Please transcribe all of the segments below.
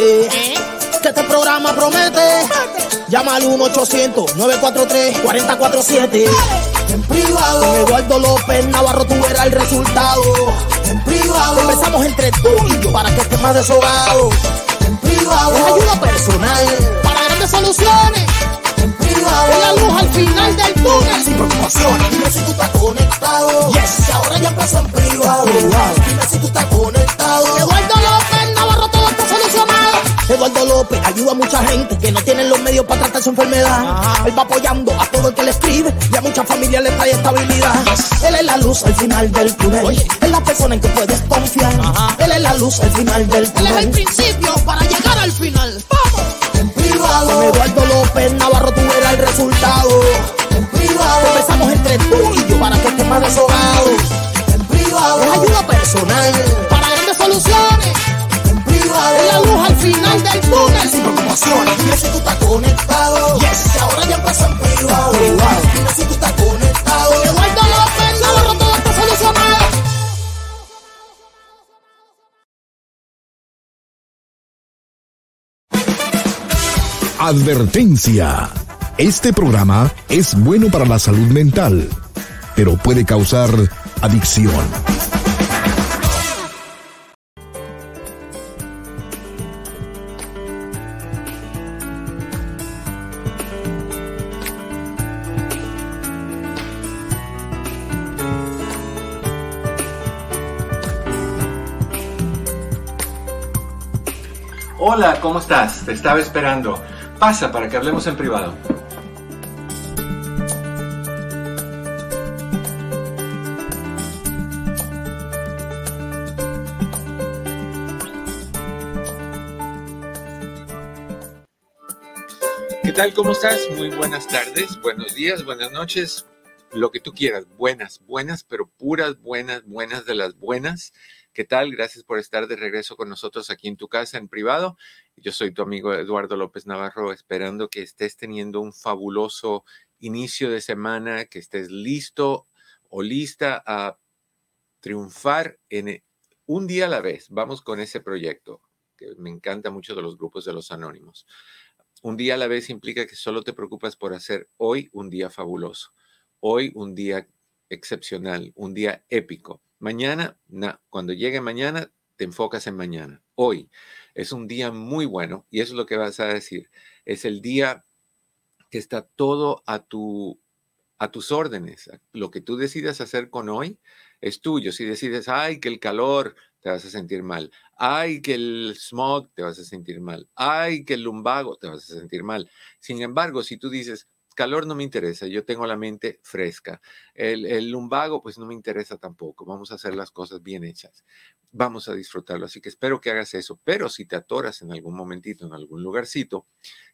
conéctate. Que este programa promete. Llama al 1-800-943-4047. En privado. Con Eduardo López Navarro tú verás el resultado. En privado. Conversamos entre tú y yo para que estés más deshogado. En privado. Es ayuda personal. Para grandes soluciones. En privado. Es la luz al final del túnel. Sin preocupaciones. Dime si tú estás conectado. Yes. Ahora ya empezó en privado. Dime si tú estás conectado. López ayuda a mucha gente que no tienen los medios para tratar su enfermedad. Él va apoyando a todo el que le escribe y a muchas familias le trae estabilidad. Él es la luz al final del túnel. Es la persona en que puedes confiar. Él es la luz al final del túnel. Él es el principio para llegar al final. ¡Vamos! En privado. Con Eduardo López Navarro tú verás el resultado. En privado. Conversamos entre tú y yo para que estés más deshogado. En privado. Es ayuda personal para grandes soluciones. En privado. Es la luz final del túnel. Sin preocupaciones. Dime si tú estás conectado. Yes. Ahora ya empezó en privado. Dime si tú estás conectado. Todo está solucionado. Advertencia. Este programa es bueno para la salud mental, pero puede causar adicción. Hola, ¿cómo estás? Te estaba esperando. Pasa para que hablemos en privado. ¿Qué tal? ¿Cómo estás? Muy buenas tardes, buenos días, buenas noches, lo que tú quieras. Buenas, buenas, pero puras buenas, buenas de las buenas. ¿Qué tal? Gracias por estar de regreso con nosotros aquí en tu casa en privado. Yo soy tu amigo Eduardo López Navarro, esperando que estés teniendo un fabuloso inicio de semana, que estés listo o lista a triunfar en un día a la vez. Vamos con ese proyecto, que me encanta mucho de los grupos de los anónimos. Un día a la vez implica que solo te preocupas por hacer hoy un día fabuloso, hoy un día excepcional, un día épico. Mañana, no, cuando llegue mañana, te enfocas en mañana. Hoy es un día muy bueno y eso es lo que vas a decir. Es el día que está todo a, tu, a tus órdenes. Lo que tú decidas hacer con hoy es tuyo. Si decides, ay, que el calor, te vas a sentir mal. Ay, que el smog, te vas a sentir mal. Ay, que el lumbago, te vas a sentir mal. Sin embargo, si tú dices, calor no me interesa, yo tengo la mente fresca. El, lumbago, pues no me interesa tampoco. Vamos a hacer las cosas bien hechas. Vamos a disfrutarlo. Así que espero que hagas eso. Pero si te atoras en algún momentito, en algún lugarcito,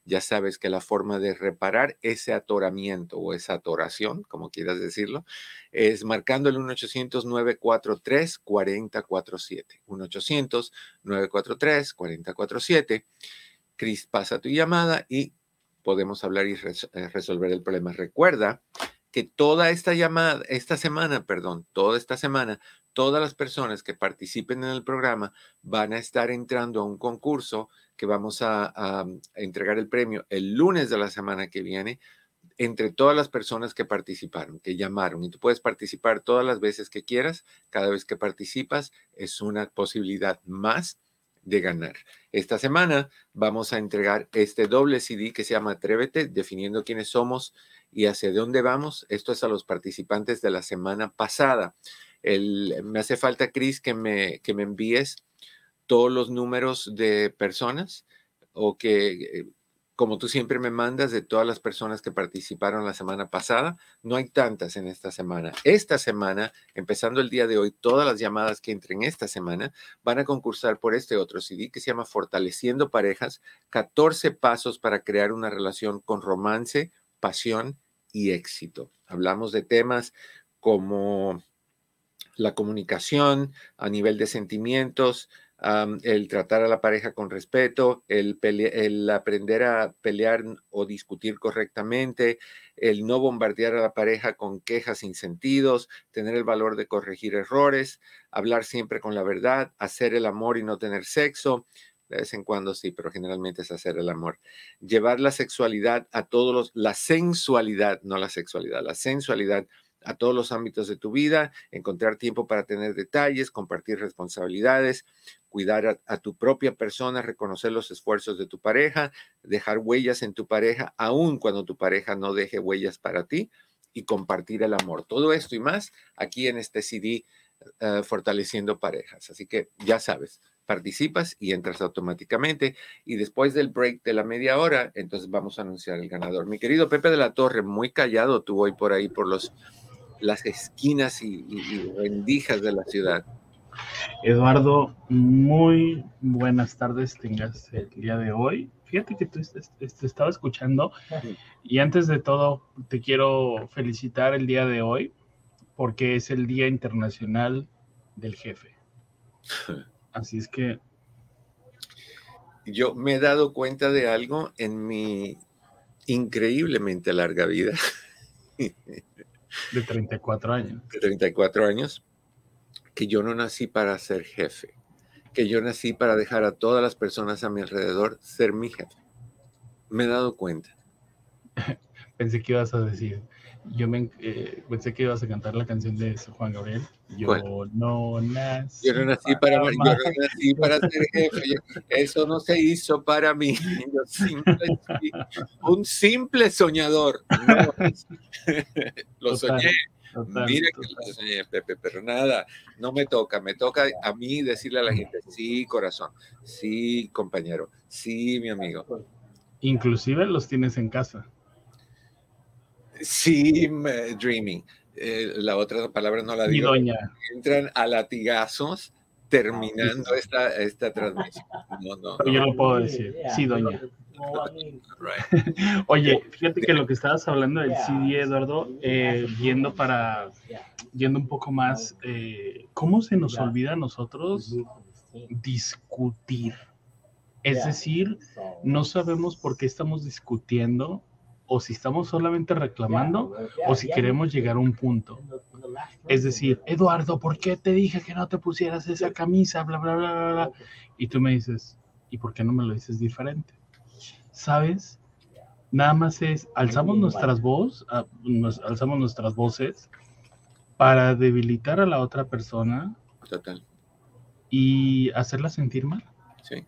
ya sabes que la forma de reparar ese atoramiento o esa atoración, como quieras decirlo, es marcando el 1-800-943-4047. 1-800-943-4047. Cris pasa tu llamada y podemos hablar y eh, resolver el problema. Recuerda que toda esta llamada, esta semana, perdón, toda esta semana, todas las personas que participen en el programa van a estar entrando a un concurso que vamos a, a, a entregar el premio el lunes de la semana que viene entre todas las personas que participaron, que llamaron. Y tú puedes participar todas las veces que quieras. Cada vez que participas es una posibilidad más de ganar. Esta semana vamos a entregar este doble CD que se llama Atrévete, definiendo quiénes somos y hacia dónde vamos. Esto es a los participantes de la semana pasada. El, me hace falta, Cris, que me, que me envíes todos los números de personas o que, como tú siempre me mandas, de todas las personas que participaron la semana pasada. No hay tantas en esta semana. Esta semana, empezando el día de hoy, todas las llamadas que entren esta semana van a concursar por este otro CD que se llama Fortaleciendo Parejas, 14 pasos para crear una relación con romance, pasión y éxito. Hablamos de temas como la comunicación a nivel de sentimientos, el tratar a la pareja con respeto, el, el, aprender a pelear o discutir correctamente, el no bombardear a la pareja con quejas sin sentidos, tener el valor de corregir errores, hablar siempre con la verdad, hacer el amor y no tener sexo, De vez en cuando sí, pero generalmente es hacer el amor. Llevar la sexualidad a todos los, la sensualidad, no la sexualidad, la sensualidad a todos los ámbitos de tu vida, encontrar tiempo para tener detalles, compartir responsabilidades, cuidar a, tu propia persona, reconocer los esfuerzos de tu pareja, dejar huellas en tu pareja, aun cuando tu pareja no deje huellas para ti, y compartir el amor. Todo esto y más aquí en este CD eh, Fortaleciendo Parejas. Así que ya sabes, participas y entras automáticamente. Y después del break de la media hora, entonces vamos a anunciar el ganador. Mi querido Pepe de la Torre, muy callado tú hoy por ahí, por los las esquinas y, rendijas de la ciudad. Eduardo, muy buenas tardes tengas el día de hoy. Fíjate que tú te estaba escuchando y antes de todo te quiero felicitar el día de hoy porque es el Día Internacional del Jefe. Así es que... Yo me he dado cuenta de algo en mi increíblemente larga vida. De 34 años. De 34 años, que yo no nací para ser jefe, que yo nací para dejar a todas las personas a mi alrededor ser mi jefe. Me he dado cuenta. Pensé que ibas a decir, yo me, eh, pensé que ibas a cantar la canción de Juan Gabriel. Yo no nací. Yo no nací para, yo no nací para ser jefe. Eso no se hizo para mí. un simple soñador. lo soñé. Mire que lo soñé, Pepe, pero nada, no me toca. Me toca a mí decirle a la gente, sí, corazón, sí, compañero, sí, mi amigo. Inclusive los tienes en casa. Sí, dreaming. Eh, la otra palabra no la digo. Entran a latigazos terminando ah, esta, esta transmisión. No, no, Yo lo puedo decir. Sí, doña. Oye, fíjate que lo que estabas hablando del CD, Eduardo, eh, viendo para, yendo un poco más, eh, ¿cómo se nos olvida a nosotros discutir? Es decir, no sabemos por qué estamos discutiendo o si estamos solamente reclamando o si queremos llegar a un punto. Es decir, Eduardo, ¿por qué te dije que no te pusieras esa camisa? Bla, bla, bla, bla, bla. Y tú me dices, ¿y por qué no me lo dices diferente? ¿Sabes? Nada más es, alzamos nuestras voces, ah, alzamos nuestras voces para debilitar a la otra persona. Total. Y hacerla sentir mal. Sí.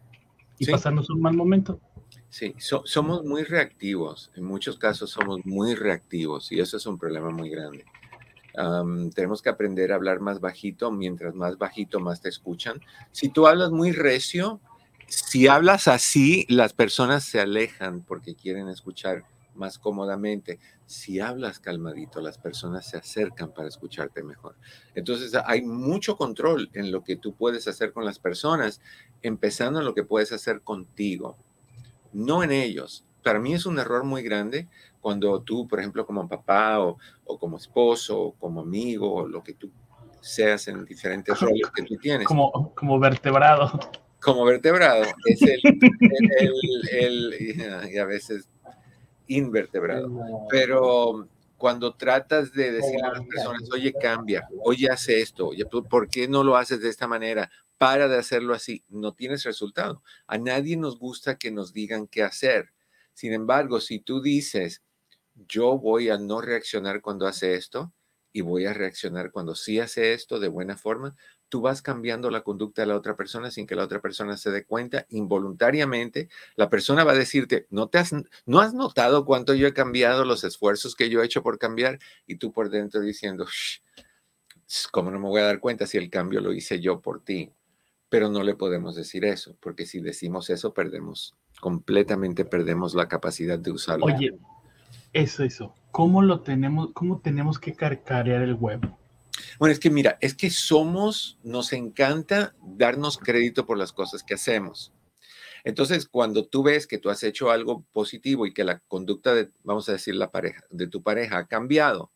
Y pasarnos un mal momento. Sí, somos muy reactivos, en muchos casos somos muy reactivos y eso es un problema muy grande. tenemos que aprender a hablar más bajito, mientras más bajito más te escuchan. Si tú hablas muy recio, si hablas así, las personas se alejan porque quieren escuchar más cómodamente. Si hablas calmadito, las personas se acercan para escucharte mejor. Entonces hay mucho control en lo que tú puedes hacer con las personas, empezando en lo que puedes hacer contigo no en ellos. Para mí es un error muy grande cuando tú, por ejemplo, como papá o, como esposo o como amigo o lo que tú seas en diferentes roles que tú tienes. Como, como vertebrado. Como vertebrado. Es el, el, y a veces invertebrado. Pero cuando tratas de decirle a las personas, oye, cambia, oye, hace esto, oye, ¿por qué no lo haces de esta manera? Para de hacerlo así, no tienes resultado. A nadie nos gusta que nos digan qué hacer. Sin embargo, si tú dices, yo voy a no reaccionar cuando hace esto y voy a reaccionar cuando sí hace esto de buena forma, tú vas cambiando la conducta de la otra persona sin que la otra persona se dé cuenta involuntariamente. La persona va a decirte, ¿no, te has, ¿no has notado cuánto yo he cambiado, los esfuerzos que yo he hecho por cambiar? Y tú por dentro diciendo, ¿cómo no me voy a dar cuenta si el cambio lo hice yo por ti? Pero no le podemos decir eso, porque si decimos eso, perdemos, completamente perdemos la capacidad de usarlo. Oye, eso, eso. ¿Cómo lo tenemos, cómo tenemos que carcarear el huevo? Bueno, es que mira, es que somos, nos encanta darnos crédito por las cosas que hacemos. Entonces, cuando tú ves que tú has hecho algo positivo y que la conducta de, vamos a decir, la pareja, de tu pareja ha cambiado,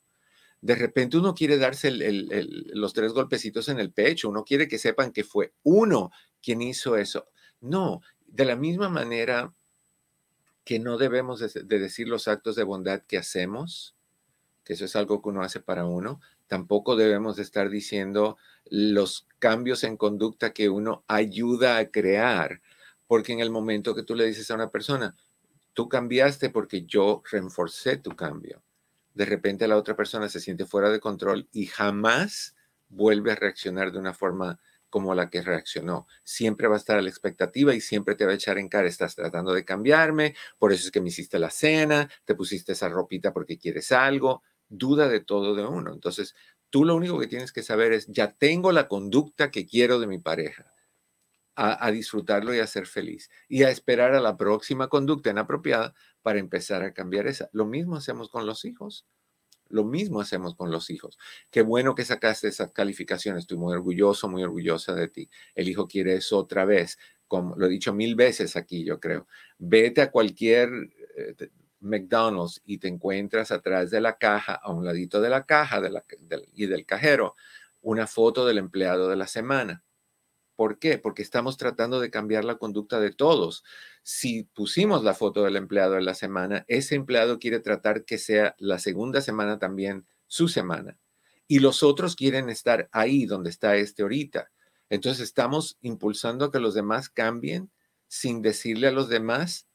de repente uno quiere darse los tres golpecitos en el pecho, uno quiere que sepan que fue uno quien hizo eso. No, de la misma manera que no debemos de, decir los actos de bondad que hacemos, que eso es algo que uno hace para uno, tampoco debemos de estar diciendo los cambios en conducta que uno ayuda a crear, Porque en el momento que tú le dices a una persona, tú cambiaste porque yo reforcé tu cambio, de repente la otra persona se siente fuera de control y jamás vuelve a reaccionar de una forma como la que reaccionó. Siempre va a estar a la expectativa y siempre te va a echar en cara, estás tratando de cambiarme, por eso es que me hiciste la cena, te pusiste esa ropita porque quieres algo, duda de todo de uno. Entonces, tú lo único que tienes que saber es, ya tengo la conducta que quiero de mi pareja. A, a, disfrutarlo y a ser feliz y a esperar a la próxima conducta inapropiada para empezar a cambiar esa. Lo mismo hacemos con los hijos. Lo mismo hacemos con los hijos. Qué bueno que sacaste esas calificaciones. Estoy muy orgulloso, muy orgullosa de ti. El hijo quiere eso otra vez. Como lo he dicho mil veces aquí, yo creo. Vete a cualquier eh, McDonald's y te encuentras atrás de la caja, a un ladito de la caja y del cajero, una foto del empleado de la semana. ¿Por qué? Porque estamos tratando de cambiar la conducta de todos si pusimos la foto del empleado en la semana, ese empleado quiere tratar que sea la segunda semana también su semana. Y los otros quieren estar ahí donde está este ahorita. Entonces estamos impulsando que los demás cambien sin decirle a los demás,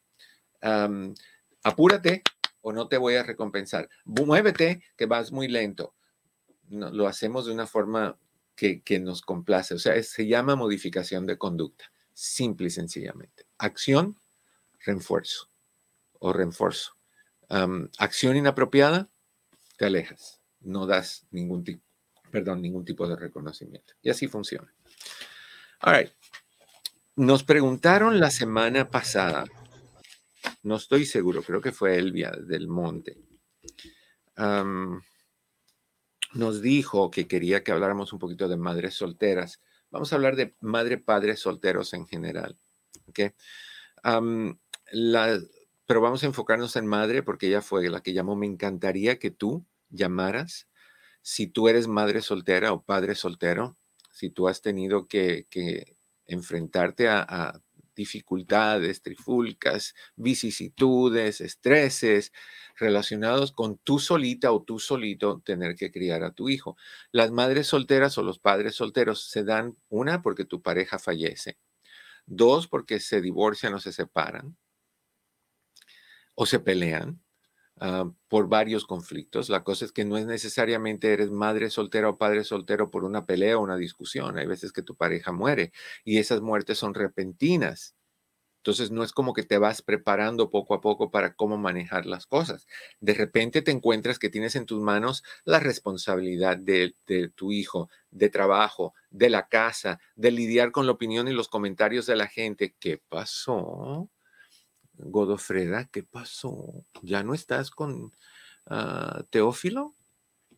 apúrate o no te voy a recompensar. Muévete que vas muy lento. No, lo hacemos de una forma que, nos complace. O sea, se llama modificación de conducta, simple y sencillamente acción, refuerzo o refuerzo. acción inapropiada, te alejas, no das ningún tipo, perdón, ningún tipo de reconocimiento. Y así funciona. All Nos preguntaron la semana pasada, no estoy seguro, creo que fue Elvia del Monte. Nos dijo que quería que habláramos un poquito de madres solteras. Vamos a hablar de madre, padres solteros en general. pero vamos a enfocarnos en madre porque ella fue la que llamó. Me encantaría que tú llamaras si tú eres madre soltera o padre soltero, si tú has tenido que, enfrentarte a, dificultades, trifulcas, vicisitudes, estreses relacionados con tú solita o tú solito tener que criar a tu hijo. Las madres solteras o los padres solteros se dan una porque tu pareja fallece Dos, porque se divorcian o se separan o se pelean ah, por varios conflictos. La cosa es que no es necesariamente eres madre soltera o padre soltero por una pelea o una discusión. Hay veces que tu pareja muere y esas muertes son repentinas. Entonces no es como que te vas preparando poco a poco para cómo manejar las cosas. De repente te encuentras que tienes en tus manos la responsabilidad de, tu hijo, de trabajo, de la casa, de lidiar con la opinión y los comentarios de la gente. ¿Qué pasó? Godofreda, ¿qué pasó? ¿Ya no estás con ah, Teófilo?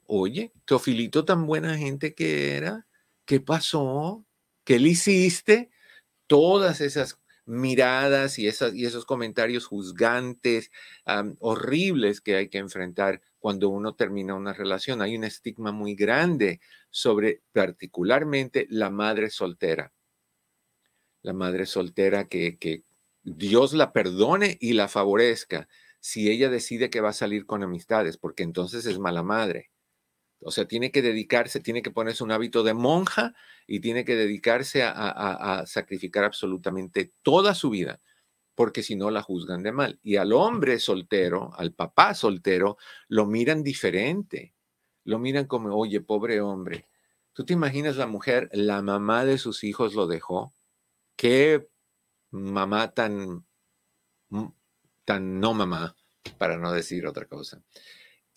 Oye, Teofilito tan buena gente que era. ¿Qué pasó? ¿Qué le hiciste? Todas esas miradas y, esas, y esos comentarios juzgantes, horribles que hay que enfrentar cuando uno termina una relación. Hay un estigma muy grande sobre particularmente la madre soltera. La madre soltera que, que Dios la perdone y la favorezca si ella decide que va a salir con amistades, porque entonces es mala madre. O sea, tiene que dedicarse, tiene que ponerse un hábito de monja y tiene que dedicarse a, sacrificar absolutamente toda su vida, porque si no la juzgan de mal. Y al hombre soltero, al papá soltero, lo miran diferente. Lo miran como, oye, pobre hombre. ¿Tú te imaginas la mujer, la mamá de sus hijos lo dejó? ¿Qué mamá tan, tan no mamá, para no decir otra cosa?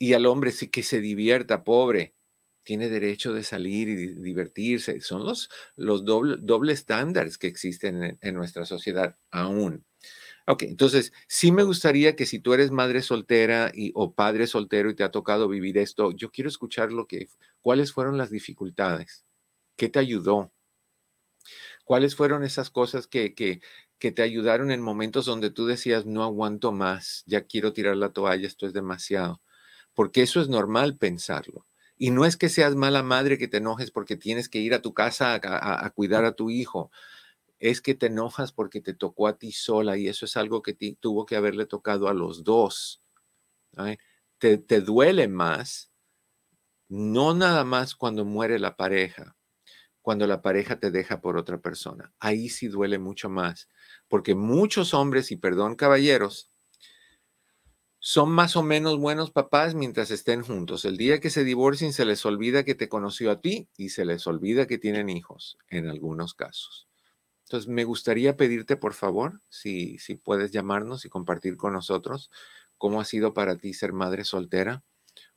y al hombre sí que se divierta, pobre, tiene derecho de salir y divertirse. Son los, los doble, doble estándares que existen en, nuestra sociedad aún. Ok, entonces sí me gustaría que si tú eres madre soltera y, o padre soltero y te ha tocado vivir esto, yo quiero escuchar lo que, cuáles fueron las dificultades, qué te ayudó, cuáles fueron esas cosas que, que, que te ayudaron en momentos donde tú decías, no aguanto más, ya quiero tirar la toalla, esto es demasiado porque eso es normal pensarlo. Y no es que seas mala madre que te enojes porque tienes que ir a tu casa a, cuidar a tu hijo. Es que te enojas porque te tocó a ti sola y eso es algo que tuvo que haberle tocado a los dos. Te, te duele más, no nada más cuando muere la pareja, cuando la pareja te deja por otra persona. Ahí sí duele mucho más, porque muchos hombres, y perdón caballeros, son más o menos buenos papás mientras estén juntos. El día que se divorcien se les olvida que te conoció a ti y se les olvida que tienen hijos en algunos casos. Entonces, me gustaría pedirte, por favor, si, si puedes llamarnos y compartir con nosotros cómo ha sido para ti ser madre soltera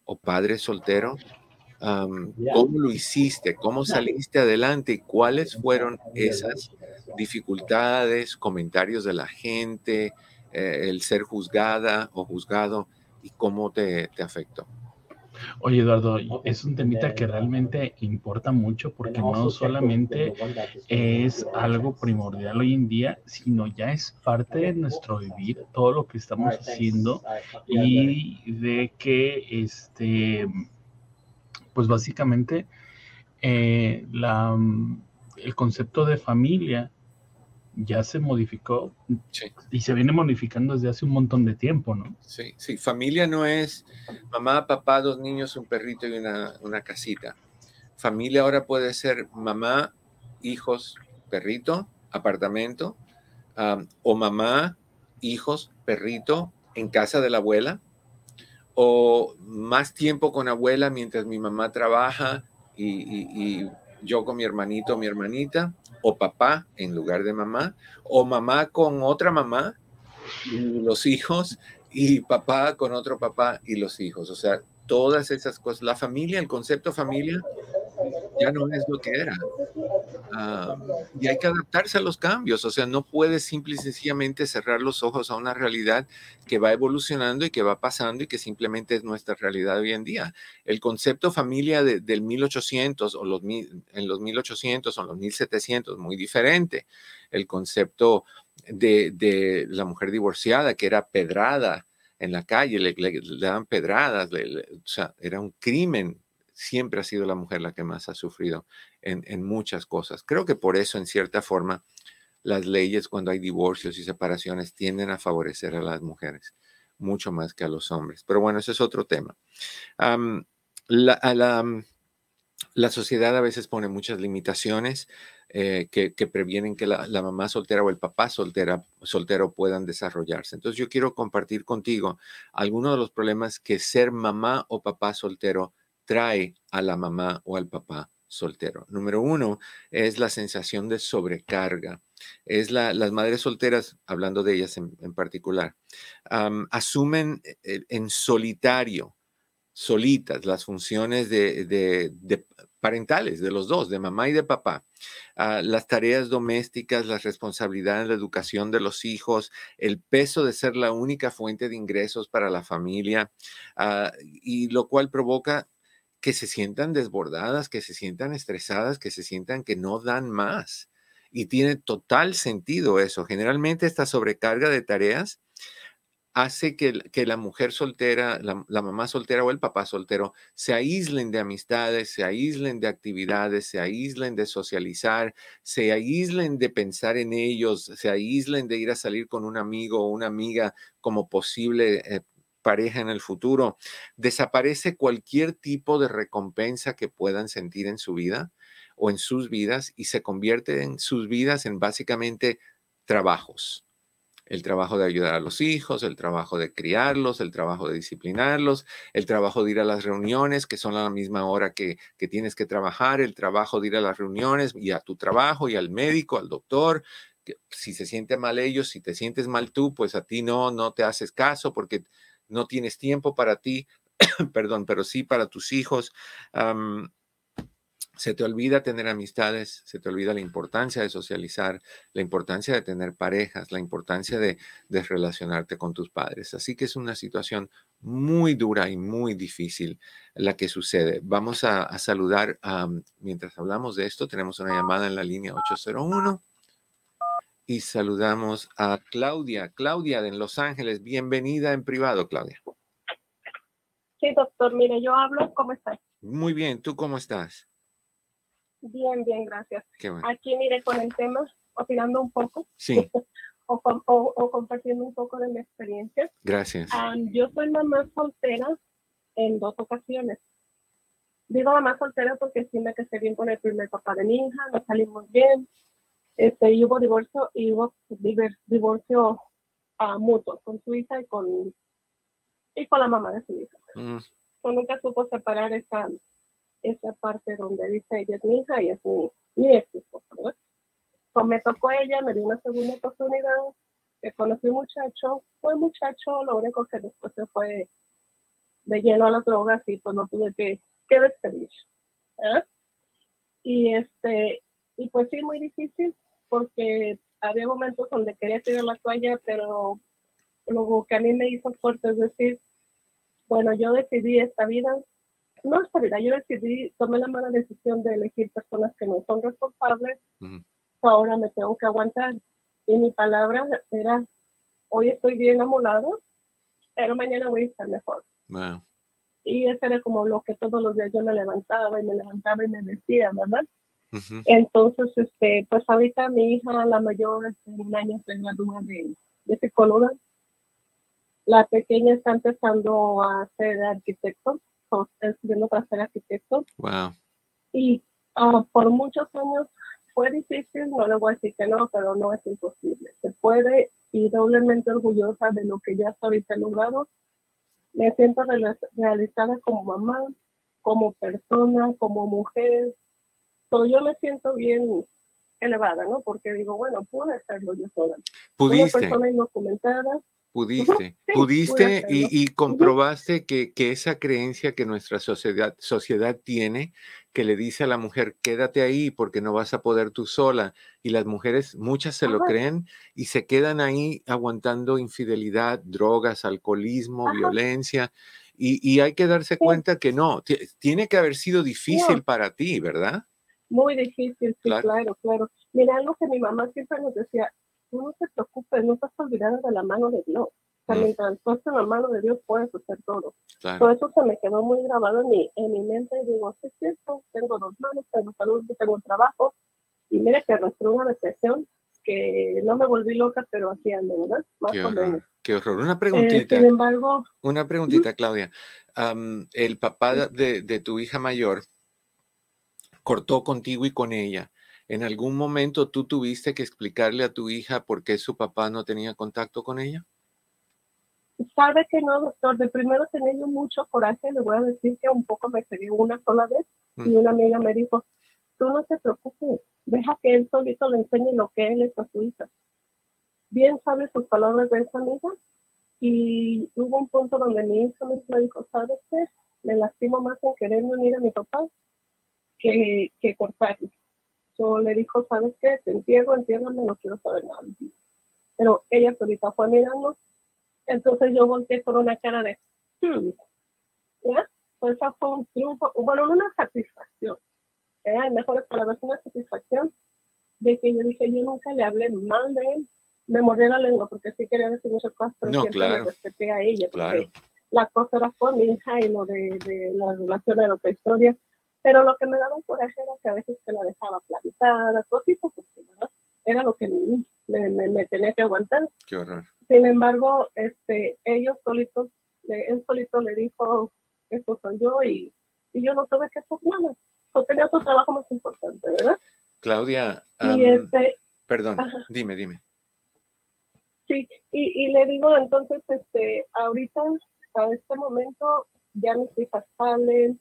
o padre soltero ¿Cómo lo hiciste? ¿Cómo saliste adelante? ¿Y cuáles fueron esas dificultades, comentarios de la gente, eh, el ser juzgada o juzgado y cómo te, te afectó? Oye, Eduardo, es un temita que realmente importa mucho porque no solamente es algo primordial hoy en día, sino ya es parte de nuestro vivir, todo lo que estamos haciendo y de que este pues básicamente eh, la, mm, el concepto de familia ya se modificó y se viene modificando desde hace un montón de tiempo, ¿no? Sí, sí, familia no es mamá, papá, dos niños, un perrito y una, una casita. Familia ahora puede ser mamá, hijos, perrito, apartamento, o mamá, hijos, perrito, en casa de la abuela, o más tiempo con abuela mientras mi mamá trabaja y, yo con mi hermanito o mi hermanita, o papá en lugar de mamá, o mamá con otra mamá y los hijos, y papá con otro papá y los hijos. O sea, todas esas cosas. La familia, el concepto familia, ya no es lo que era. Ah, y hay que adaptarse a los cambios, o sea, no puedes simple y sencillamente cerrar los ojos a una realidad que va evolucionando y que va pasando y que simplemente es nuestra realidad hoy en día. El concepto familia del 1800 o los, en los 1800 o los 1700, muy diferente. El concepto de, la mujer divorciada, que era pedrada en la calle, le, daban pedradas, o sea, era un crimen siempre ha sido la mujer la que más ha sufrido en, muchas cosas. Creo que por eso, en cierta forma, las leyes cuando hay divorcios y separaciones tienden a favorecer a las mujeres mucho más que a los hombres. Pero bueno, ese es otro tema. la, la, sociedad a veces pone muchas limitaciones eh, que, previenen que la, mamá soltera o el papá soltera, soltero puedan desarrollarse. Entonces yo quiero compartir contigo algunos de los problemas que ser mamá o papá soltero trae a la mamá o al papá soltero. Número uno es la sensación de sobrecarga. Es la, las madres solteras, hablando de ellas en, particular, asumen eh, en solitario, solitas, las funciones de, parentales de los dos, de mamá y de papá. Ah, las tareas domésticas, las responsabilidades, la educación de los hijos, el peso de ser la única fuente de ingresos para la familia, ah, y lo cual provoca que se sientan desbordadas, que se sientan estresadas, que se sientan que no dan más. Y tiene total sentido eso. Generalmente esta sobrecarga de tareas hace que, que la mujer soltera, la, mamá soltera o el papá soltero se aíslen de amistades, se aíslen de actividades, se aíslen de socializar, se aíslen de pensar en ellos, se aíslen de ir a salir con un amigo o una amiga como posible eh, pareja en el futuro, desaparece cualquier tipo de recompensa que puedan sentir en su vida o en sus vidas y se convierte en sus vidas en básicamente trabajos. El trabajo de ayudar a los hijos, el trabajo de criarlos, el trabajo de disciplinarlos, el trabajo de ir a las reuniones que son a la misma hora que, que tienes que trabajar, el trabajo de ir a las reuniones y a tu trabajo y al médico, al doctor, si se siente mal ellos, si te sientes mal tú, pues a ti no, no te haces caso porque no tienes tiempo para ti, perdón, pero sí para tus hijos. se te olvida tener amistades, se te olvida la importancia de socializar, la importancia de tener parejas, la importancia de, relacionarte con tus padres. Así que es una situación muy dura y muy difícil la que sucede. Vamos a, saludar, mientras hablamos de esto, tenemos una llamada en la línea 801 y saludamos a Claudia. Claudia de Los Ángeles, bienvenida en privado, Claudia. Sí, doctor, mire, yo hablo, ¿cómo estás? Muy bien, ¿tú cómo estás? Bien, bien, gracias. Aquí, mire, con el tema, opinando un poco. Sí. o, compartiendo un poco de mi experiencia. Gracias. yo soy mamá soltera en dos ocasiones. digo mamá soltera porque sí me casé bien con el primer papá de mi hija, nos salimos bien, este, y hubo divorcio, y hubo divorcio uh, mutuo con su hija y con, y con la mamá de su hija. Mm. nunca supo separar esa, esa parte donde dice ella es mi hija y es mi, mi ex esposa, Pues me tocó ella, me dio una segunda oportunidad, que conocí un muchacho, fue muchacho, lo único que después se fue de lleno a las drogas y pues no tuve que, que despedir. Y este, y pues sí, muy difícil, porque había momentos donde quería tirar la toalla, pero lo que a mí me hizo fuerte es decir, bueno, yo decidí esta vida, no esta vida, yo decidí, tomé la mala decisión de elegir personas que no son responsables, ahora me tengo que aguantar. Y mi palabra era, hoy estoy bien amolado, pero mañana voy a estar mejor. Y eso era como lo que todos los días yo me levantaba y me levantaba y me decía, ¿verdad? Entonces, este, pues ahorita mi hija, la mayor, en un año se gradúa de, de psicóloga. La pequeña está empezando a ser arquitecto, está estudiando para ser arquitecto. Wow. Y ah, por muchos años fue difícil, no le voy a decir que no, pero no es imposible. Se puede y doblemente orgullosa de lo que ya hasta ahorita he logrado. Me siento realizada como mamá, como persona, como mujer, yo me siento bien elevada, ¿no? Porque digo, bueno, pude hacerlo yo sola. Pudiste. Una persona indocumentada. Pudiste, pudiste y, comprobaste que, que, esa creencia que nuestra sociedad, sociedad tiene, que le dice a la mujer, quédate ahí porque no vas a poder tú sola, y las mujeres, muchas se lo creen y se quedan ahí aguantando infidelidad, drogas, alcoholismo, violencia, y, y, hay que darse cuenta que no, tiene que haber sido difícil para ti, ¿verdad? Muy difícil, sí, claro. claro, Mira, algo que mi mamá siempre nos decía, no te preocupes, no estás olvidando de la mano de Dios. O sea, mm. mientras tú en la mano de Dios puedes hacer todo. Todo eso se me quedó muy grabado en mi, en mi mente y digo, sí es cierto, tengo dos manos, tengo salud, tengo trabajo. Y mira que arrastró una depresión que no me volví loca, pero así ando, ¿verdad? Más qué o horror, menos. Qué horror. Una preguntita. Eh, sin embargo. Una preguntita, Claudia. el papá de, de tu hija mayor, cortó contigo y con ella. ¿En algún momento tú tuviste que explicarle a tu hija por qué su papá no tenía contacto con ella? Sabe que no, doctor. De primero tenía yo mucho coraje. Le voy a decir que un poco me seguí una sola vez y mm. una amiga me dijo, tú no te preocupes, deja que él solito le enseñe lo que él es a su hija. Bien sabe sus palabras de esa amiga y hubo un punto donde mi hija me dijo, ¿sabes qué? Me lastimo más en querer unir a mi papá que, que cortarlo. Yo le dijo, ¿sabes qué? Te entierro, entiérrame, no quiero saber nada. Pero ella solita fue mirando. Entonces yo volteé con una cara de, hmm". ¿ya? Pues esa fue un triunfo, bueno, una satisfacción. ¿eh? Mejores palabras, una satisfacción de que yo dije, yo nunca le hablé mal de él. Me mordí la lengua porque sí quería decir muchas cosas, pero siempre claro. respeté a ella. Porque la cosa era con mi hija y lo de, de la relación de la otra historia pero lo que me daba un coraje era que a veces se la dejaba plantada, cositas así, ¿no? Era lo que me, me, tenía que aguantar. Qué horror. Sin embargo, este, ellos solitos, él solito le dijo, esto soy yo y, y yo no tuve que hacer nada. Yo tenía otro trabajo más importante, ¿verdad? Claudia, este, perdón, dime, dime. Sí, y, y le digo entonces, este, ahorita, a este momento, ya mis hijas salen,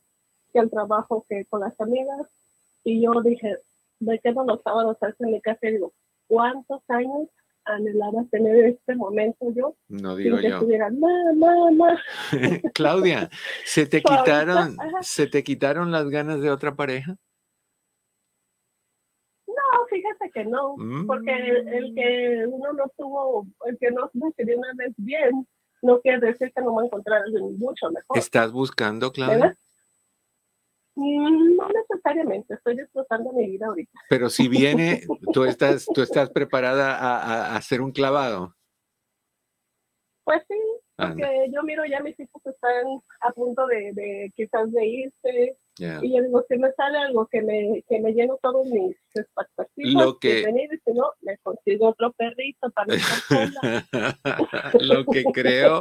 al trabajo que con las amigas. Y yo dije, me quedo los sábados en mi casa y digo, ¿cuántos años anhelaba tener este momento yo? No digo yo. Claudia, ¿se te quitaron, ¿se te quitaron las ganas de otra pareja? No, fíjate que no, porque el, mm. que uno no tuvo, el que no decidió una vez bien, no quiere decir que no va a encontrar mucho mejor. ¿Estás buscando, Claudia? Mm, no necesariamente, estoy disfrutando mi vida ahorita. Pero si viene, tú estás, tú estás preparada a, hacer un clavado. Pues sí, porque yo miro ya mis hijos están a punto de, quizás de irse, Y yo digo, si me sale algo que me, que me lleno todos mis expectativas, lo que... venir y si no, me consigo otro perrito para Lo que creo,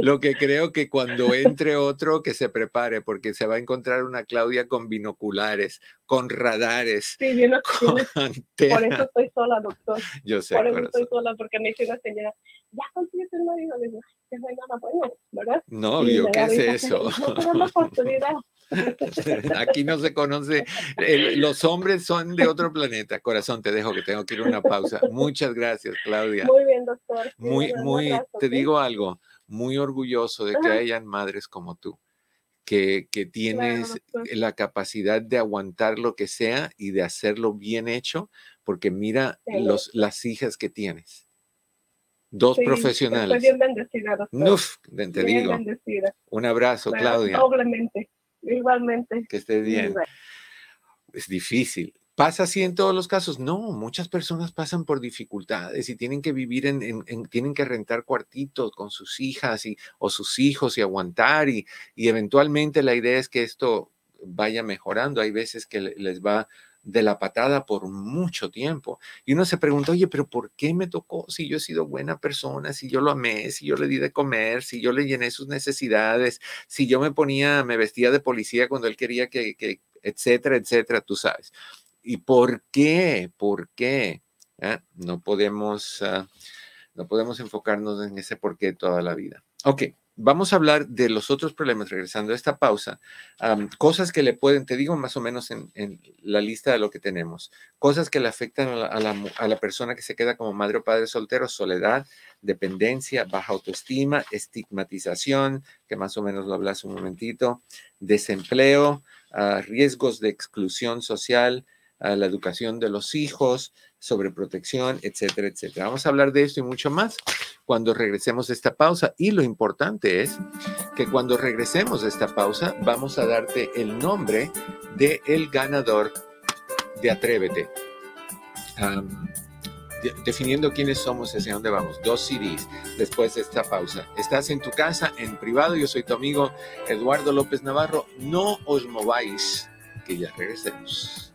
lo que creo que cuando entre otro, que se prepare, porque se va a encontrar una Claudia con binoculares, con radares. Sí, bien, con por eso estoy sola, doctor. Yo sé. Por eso estoy sola, porque me dice una señora, ya consigues el marido. Le digo, que no hay nada bueno, ¿verdad? No, yo ¿qué es eso? No tenemos oportunidad. Aquí no se conoce. los hombres son de otro planeta. Corazón, te dejo que tengo que ir a una pausa. Muchas gracias, Claudia. Muy bien, doctor. Muy, muy, te digo algo, muy orgulloso de que hayan madres como tú. Que, que tienes la capacidad de aguantar lo que sea y de hacerlo bien hecho, porque mira los, las hijas que tienes. Dos profesionales. Estoy bien bendecida. Uf, te digo. Un abrazo, Claudia. Doblemente. Igualmente. Que estés bien. Es difícil. ¿Pasa así en todos los casos? No, muchas personas pasan por dificultades y tienen que vivir en, tienen que rentar cuartitos con sus hijas y, o sus hijos y aguantar y, y eventualmente la idea es que esto vaya mejorando. Hay veces que les va de la patada por mucho tiempo. Y uno se pregunta, oye, pero ¿por qué me tocó? Si yo he sido buena persona, si yo lo amé, si yo le di de comer, si yo le llené sus necesidades, si yo me ponía, me vestía de policía cuando él quería que, que etcétera, etcétera, tú sabes. ¿Y por qué? ¿Por qué? ¿Eh? No podemos, ah, no podemos enfocarnos en ese por qué toda la vida. Ok vamos a hablar de los otros problemas, regresando a esta pausa, cosas que le pueden, te digo más o menos en, la lista de lo que tenemos, cosas que le afectan a la, persona que se queda como madre o padre soltero, soledad, dependencia, baja autoestima, estigmatización, que más o menos lo hablas un momentito, desempleo, ah, riesgos de exclusión social, a la educación de los hijos, sobre protección, etcétera, etcétera. Vamos a hablar de esto y mucho más cuando regresemos de esta pausa. Y lo importante es que cuando regresemos de esta pausa, vamos a darte el nombre del el ganador de Atrévete. definiendo quiénes somos, hacia dónde vamos. Dos CDs después de esta pausa. Estás en tu casa, en privado. Yo soy tu amigo Eduardo López Navarro. No os mováis, que ya regresemos.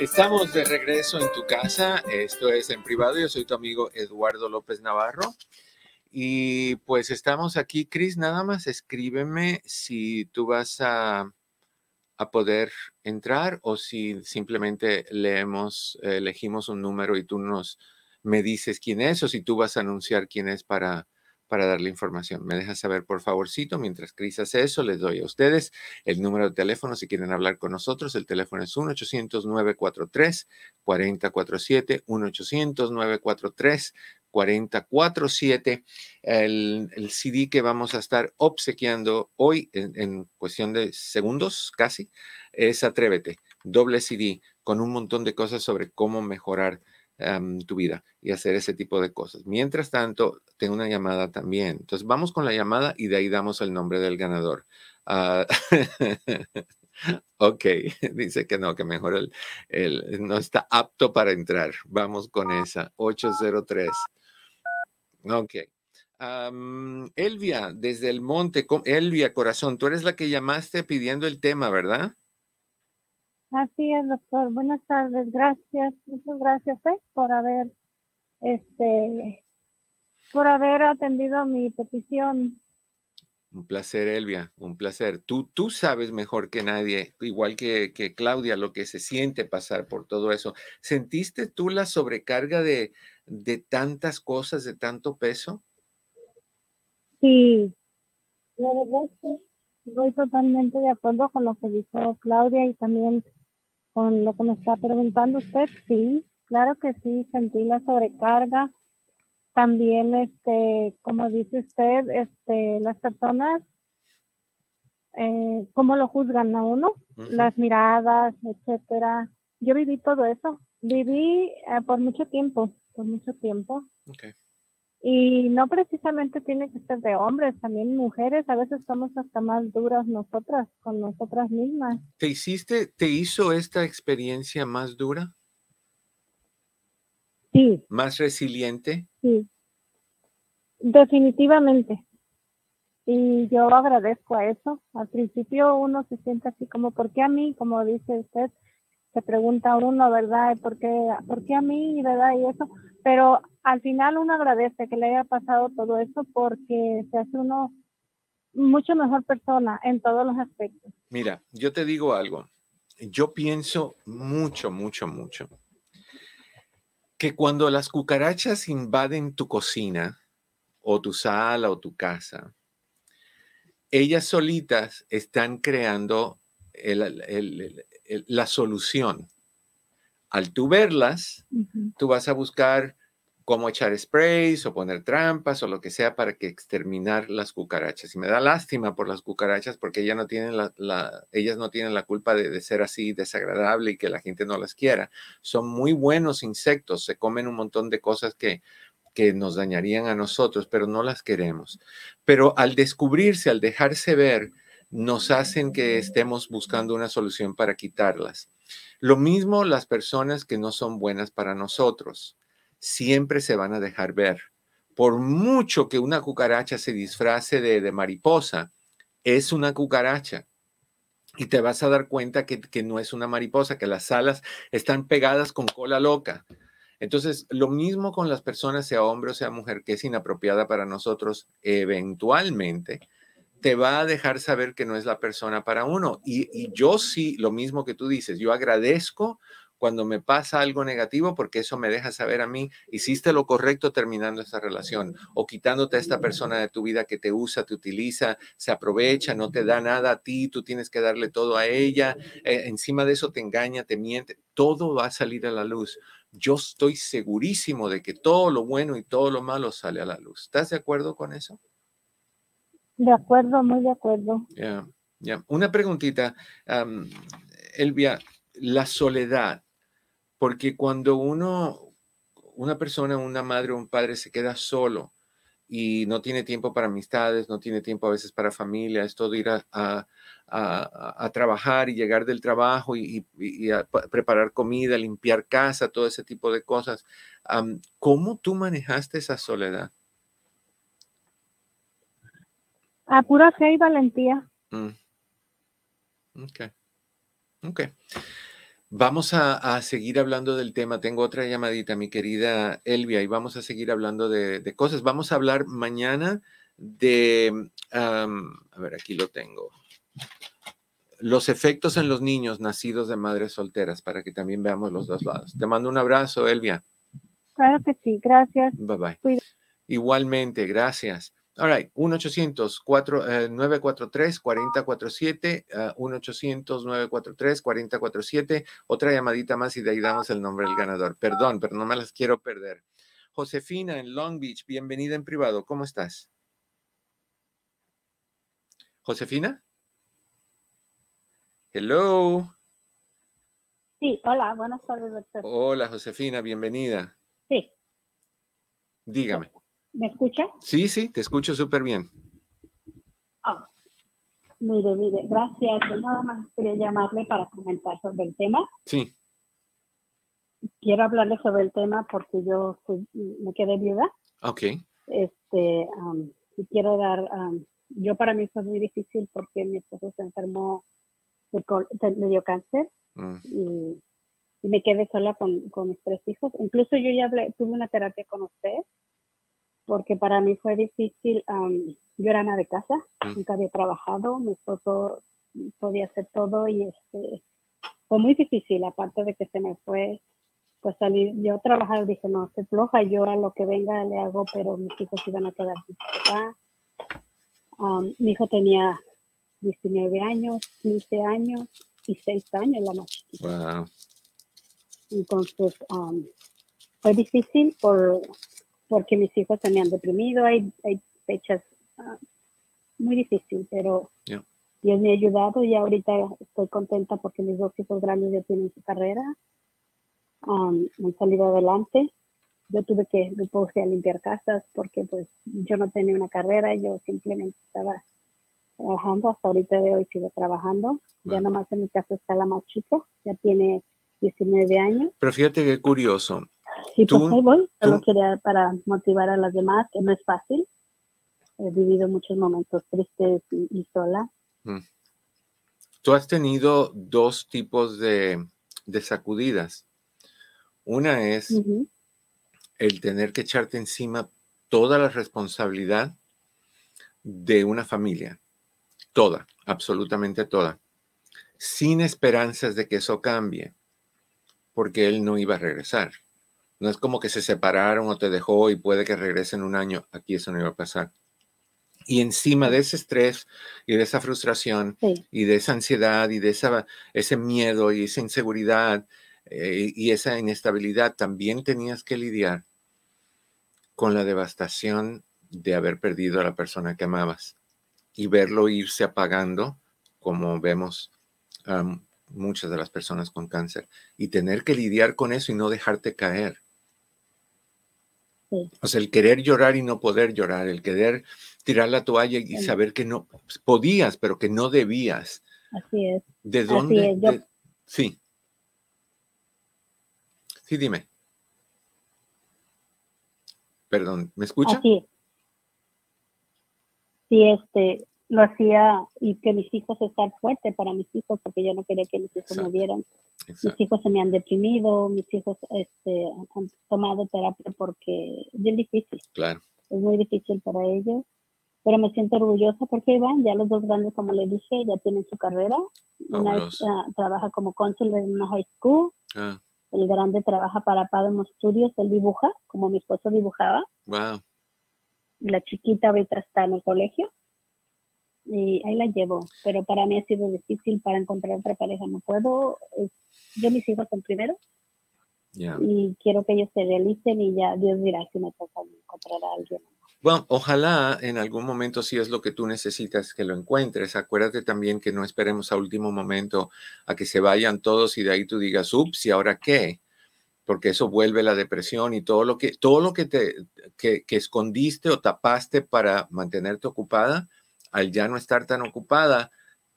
Estamos de regreso en tu casa. Esto es en privado. Yo soy tu amigo Eduardo López Navarro. Y pues estamos aquí, Cris. Nada más escríbeme si tú vas a, a poder entrar o si simplemente leemos, elegimos un número y tú nos me dices quién es o si tú vas a anunciar quién es para, para darle información. Me dejas saber, por favorcito, mientras Cris hace eso, les doy a ustedes el número de teléfono si quieren hablar con nosotros. El teléfono es 1-800-943-4047, 1-800-943-4047. El, el CD que vamos a estar obsequiando hoy en, cuestión de segundos casi es Atrévete, doble CD con un montón de cosas sobre cómo mejorar tu vida y hacer ese tipo de cosas. Mientras tanto, tengo una llamada también. Entonces, vamos con la llamada y de ahí damos el nombre del ganador. Uh, ok, dice que no, que mejor el, el, no está apto para entrar. Vamos con esa, 803. Ok. Elvia, desde el monte, Elvia, corazón, tú eres la que llamaste pidiendo el tema, ¿verdad? Así es, doctor. Buenas tardes. Gracias. Muchas gracias ¿eh? por haber este por haber atendido mi petición. Un placer, Elvia, un placer. Tú, tú sabes mejor que nadie, igual que, que, Claudia, lo que se siente pasar por todo eso. ¿Sentiste tú la sobrecarga de, de tantas cosas, de tanto peso? Sí, la verdad sí, estoy totalmente de acuerdo con lo que dijo Claudia y también con lo que me está preguntando usted. Sí, claro que sí, sentí la sobrecarga también, este, como dice usted, este, las personas, eh, cómo lo juzgan a uno, las miradas, etcétera. Yo viví todo eso, viví eh, por mucho tiempo, por mucho tiempo. Y no precisamente tiene que ser de hombres, también mujeres, a veces somos hasta más duras nosotras con nosotras mismas. ¿Te hiciste, te hizo esta experiencia más dura? Sí. ¿Más resiliente? Sí, definitivamente. Y yo agradezco a eso. Al principio uno se siente así como, ¿por qué a mí? Como dice usted, se pregunta uno, ¿verdad? ¿Por qué, ¿Por qué a mí? ¿Verdad? Y eso. Pero al final uno agradece que le haya pasado todo eso porque se hace uno mucho mejor persona en todos los aspectos. Mira, yo te digo algo. Yo pienso mucho, mucho, mucho que cuando las cucarachas invaden tu cocina o tu sala o tu casa, ellas solitas están creando la solución. Al tú verlas, tú vas a buscar cómo echar sprays o poner trampas o lo que sea para que exterminar las cucarachas. Y me da lástima por las cucarachas porque ellas no tienen la, ellas no tienen la culpa de, ser así desagradable y que la gente no las quiera. Son muy buenos insectos, se comen un montón de cosas que, que nos dañarían a nosotros, pero no las queremos. Pero al descubrirse, al dejarse ver, nos hacen que estemos buscando una solución para quitarlas. Lo mismo las personas que no son buenas para nosotros siempre se van a dejar ver. Por mucho que una cucaracha se disfrace de, mariposa, es una cucaracha. Y te vas a dar cuenta que, que no es una mariposa, que las alas están pegadas con cola loca. Entonces, lo mismo con las personas, sea hombre o sea mujer, que es inapropiada para nosotros, eventualmente te va a dejar saber que no es la persona para uno. Y, yo sí, lo mismo que tú dices, yo agradezco cuando me pasa algo negativo, porque eso me deja saber a mí, hiciste lo correcto terminando esta relación o quitándote a esta persona de tu vida que te usa, te utiliza, se aprovecha, no te da nada a ti, tú tienes que darle todo a ella, eh, encima de eso te engaña, te miente, todo va a salir a la luz. Yo estoy segurísimo de que todo lo bueno y todo lo malo sale a la luz. ¿Estás de acuerdo con eso? De acuerdo, muy de acuerdo. Ya, ya. Una preguntita, Elvia, la soledad, porque cuando uno, una persona, una madre o un padre se queda solo y no tiene tiempo para amistades, no tiene tiempo a veces para familia, es todo ir a, a, trabajar y llegar del trabajo y, a preparar comida, limpiar casa, todo ese tipo de cosas. ¿Cómo tú manejaste esa soledad? A pura fe y valentía. Mm. Ok. Ok. Vamos a, seguir hablando del tema. Tengo otra llamadita, mi querida Elvia, y vamos a seguir hablando de, cosas. Vamos a hablar mañana de, a ver, aquí lo tengo. Los efectos en los niños nacidos de madres solteras, para que también veamos los dos lados. Te mando un abrazo, Elvia. Claro que sí, gracias. Bye bye. Igualmente, gracias. All right, 1-800-943-4047, 1-800-943-4047. Otra llamadita más y de ahí damos el nombre del ganador. Perdón, pero no me las quiero perder. Josefina en Long Beach, bienvenida en privado. ¿Cómo estás? Josefina? Hello. Sí, hola, buenas tardes, doctor. Hola, Josefina, bienvenida. Sí. Dígame. ¿Me escucha? Sí, sí, te escucho súper bien. Ah, mire, mire, gracias. Yo nada más quería llamarle para comentar sobre el tema. Sí. Quiero hablarle sobre el tema porque yo me quedé viuda. Ok. Este, y quiero dar, yo para mí fue muy difícil porque mi esposo se enfermó, de, me dio cáncer mm. y, me quedé sola con, con mis tres hijos. Incluso yo ya tuve una terapia con usted porque para mí fue difícil. yo era ama de casa, mm. nunca había trabajado, mi esposo podía hacer todo y este, fue muy difícil, aparte de que se me fue, pues salir, yo trabajar, dije, no, se floja, yo a lo que venga le hago, pero mis hijos iban a quedar sin papá. mi hijo tenía 19 años, 15 años y 6 años la más chiquita. Entonces, fue difícil por, porque mis hijos se me han deprimido, hay, hay fechas ah, muy difíciles, pero Dios me ha ayudado y ahorita estoy contenta porque mis dos hijos grandes ya tienen su carrera, um, han salido adelante. Yo tuve que, me puse a limpiar casas porque pues yo no tenía una carrera, yo simplemente estaba trabajando, hasta ahorita de hoy sigo trabajando. Ya nomás en mi casa está la más chica, ya tiene 19 años. Pero fíjate qué curioso. Sí, pues ahí voy. Solo quería para motivar a las demás, que no es fácil. He vivido muchos momentos tristes y, sola. Mm. Tú has tenido dos tipos de, sacudidas. Una es el tener que echarte encima toda la responsabilidad de una familia. Toda, absolutamente toda. Sin esperanzas de que eso cambie, porque él no iba a regresar. No es como que se separaron o te dejó y puede que regrese en un año. Aquí eso no iba a pasar. Y encima de ese estrés y de esa frustración y de esa ansiedad y de esa, ese miedo y esa inseguridad eh, y esa inestabilidad, también tenías que lidiar con la devastación de haber perdido a la persona que amabas y verlo irse apagando, como vemos muchas de las personas con cáncer, y tener que lidiar con eso y no dejarte caer. O sea, el querer llorar y no poder llorar, el querer tirar la toalla y saber que no pues, podías, pero que no debías. Así es. ¿De dónde? Sí. Sí, dime. Perdón, ¿me escucha? Así Sí, este, lo hacía y que mis hijos estar fuerte para mis hijos porque yo no quería que mis hijos me vieran. Mis hijos se me han deprimido, mis hijos este, han tomado terapia porque es difícil. Claro. Es muy difícil para ellos, pero me siento orgullosa porque van, ya los dos grandes, como le dije, ya tienen su carrera. Una trabaja como cónsul en una high school. Ah. El grande trabaja para Padre Studios, él dibuja, como mi esposo dibujaba. Wow. La chiquita ahorita está en el colegio y ahí la llevo, pero para mí ha sido difícil para encontrar otra pareja, no puedo, yo mis hijos son primero y quiero que ellos se realicen y ya Dios dirá si me toca encontrar a alguien. Bueno, ojalá en algún momento si es lo que tú necesitas que lo encuentres. Acuérdate también que no esperemos a último momento a que se vayan todos y de ahí tú digas, ups, ¿y ahora qué? Porque eso vuelve la depresión y todo lo que, todo lo que te que, que escondiste o tapaste para mantenerte ocupada, al ya no estar tan ocupada,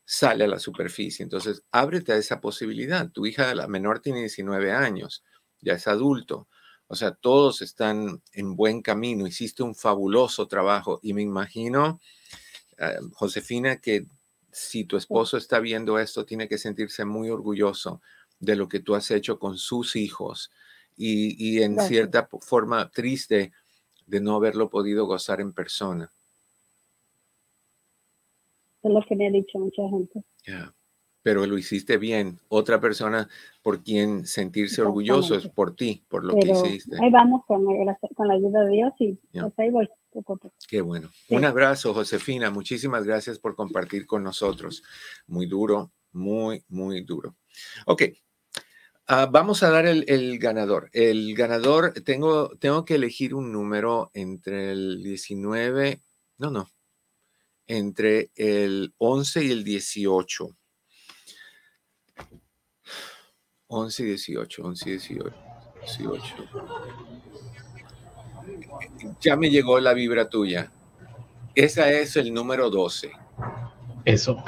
sale a la superficie. Entonces, ábrete a esa posibilidad. Tu hija, la menor, tiene 19 años, ya es adulto. O sea, todos están en buen camino. Hiciste un fabuloso trabajo y me imagino, eh, Josefina, que si tu esposo está viendo esto, tiene que sentirse muy orgulloso de lo que tú has hecho con sus hijos y, y en cierta forma triste de no haberlo podido gozar en persona. Es lo que me ha dicho mucha gente. Pero lo hiciste bien. Otra persona por quien sentirse orgulloso es por ti, por lo que hiciste. Ahí vamos con, la ayuda de Dios y pues ahí voy. Qué bueno. Un abrazo, Josefina. Muchísimas gracias por compartir con nosotros. Muy duro, muy, muy duro. Ok. Ah, vamos a dar el, el, ganador. El ganador, tengo, tengo que elegir un número entre el 19, no, no, entre el 11 y el 18. 11 y 18, 11 y 18, 18. Ya me llegó la vibra tuya. Esa es el número 12. Eso.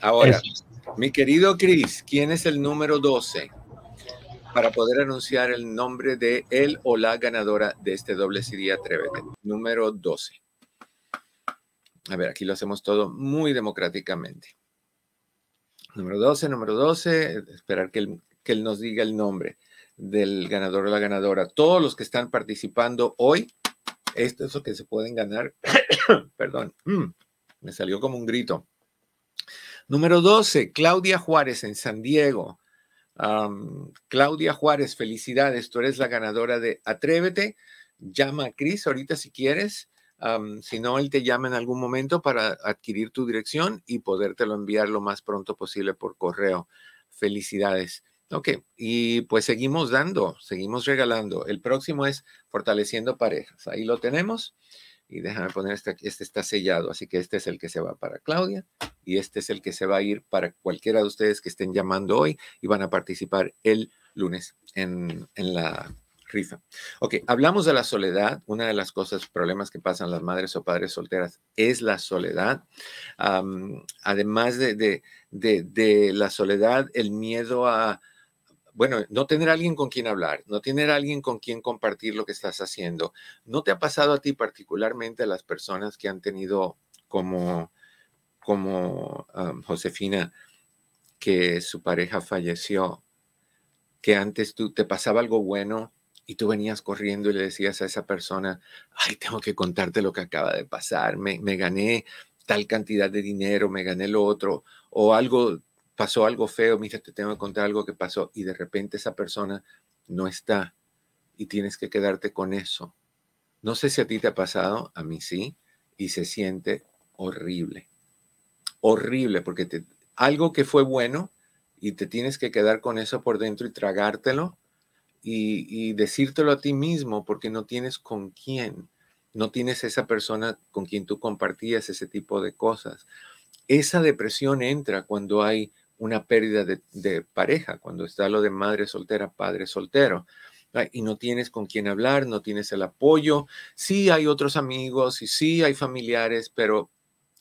Ahora, mi querido Chris, ¿quién es el número 12? Para poder anunciar el nombre de él o la ganadora de este doble CD Atrévete. Número 12. A ver, aquí lo hacemos todo muy democráticamente. Número 12, número 12, esperar que él, que él nos diga el nombre del ganador o la ganadora. Todos los que están participando hoy, Esto es lo que se pueden ganar. Perdón, me salió como un grito. Número 12, Claudia Juárez en San Diego. Claudia Juárez, felicidades, tú eres la ganadora de Atrévete. Llama a Cris ahorita si quieres. Si no, él te llama en algún momento para adquirir tu dirección y podértelo enviar lo más pronto posible por correo. Felicidades. Ok, y pues seguimos dando, seguimos regalando. El próximo es Fortaleciendo Parejas. Ahí lo tenemos. Y déjame poner este, este está sellado, así que este es el que se va para Claudia y este es el que se va a ir para cualquiera de ustedes que estén llamando hoy y van a participar el lunes en, en la rifa. Ok, hablamos de la soledad. Una de las cosas, problemas que pasan las madres o padres solteras es la soledad. además de, de, de, la soledad, el miedo a, bueno, no tener alguien con quien hablar, no tener alguien con quien compartir lo que estás haciendo. ¿No te ha pasado a ti particularmente a las personas que han tenido como, como Josefina, que su pareja falleció, que antes tú te pasaba algo bueno y tú venías corriendo y le decías a esa persona, ay, tengo que contarte lo que acaba de pasar, me, gané tal cantidad de dinero, me gané lo otro, o algo pasó algo feo, mira, te tengo que contar algo que pasó y de repente esa persona no está y tienes que quedarte con eso. No sé si a ti te ha pasado, a mí sí, y se siente horrible. Horrible, porque te, algo que fue bueno y te tienes que quedar con eso por dentro y tragártelo y, y decírtelo a ti mismo porque no tienes con quién, no tienes esa persona con quien tú compartías ese tipo de cosas. Esa depresión entra cuando hay una pérdida de, pareja, cuando está lo de madre soltera, padre soltero, y no tienes con quién hablar, no tienes el apoyo, sí hay otros amigos y sí hay familiares, pero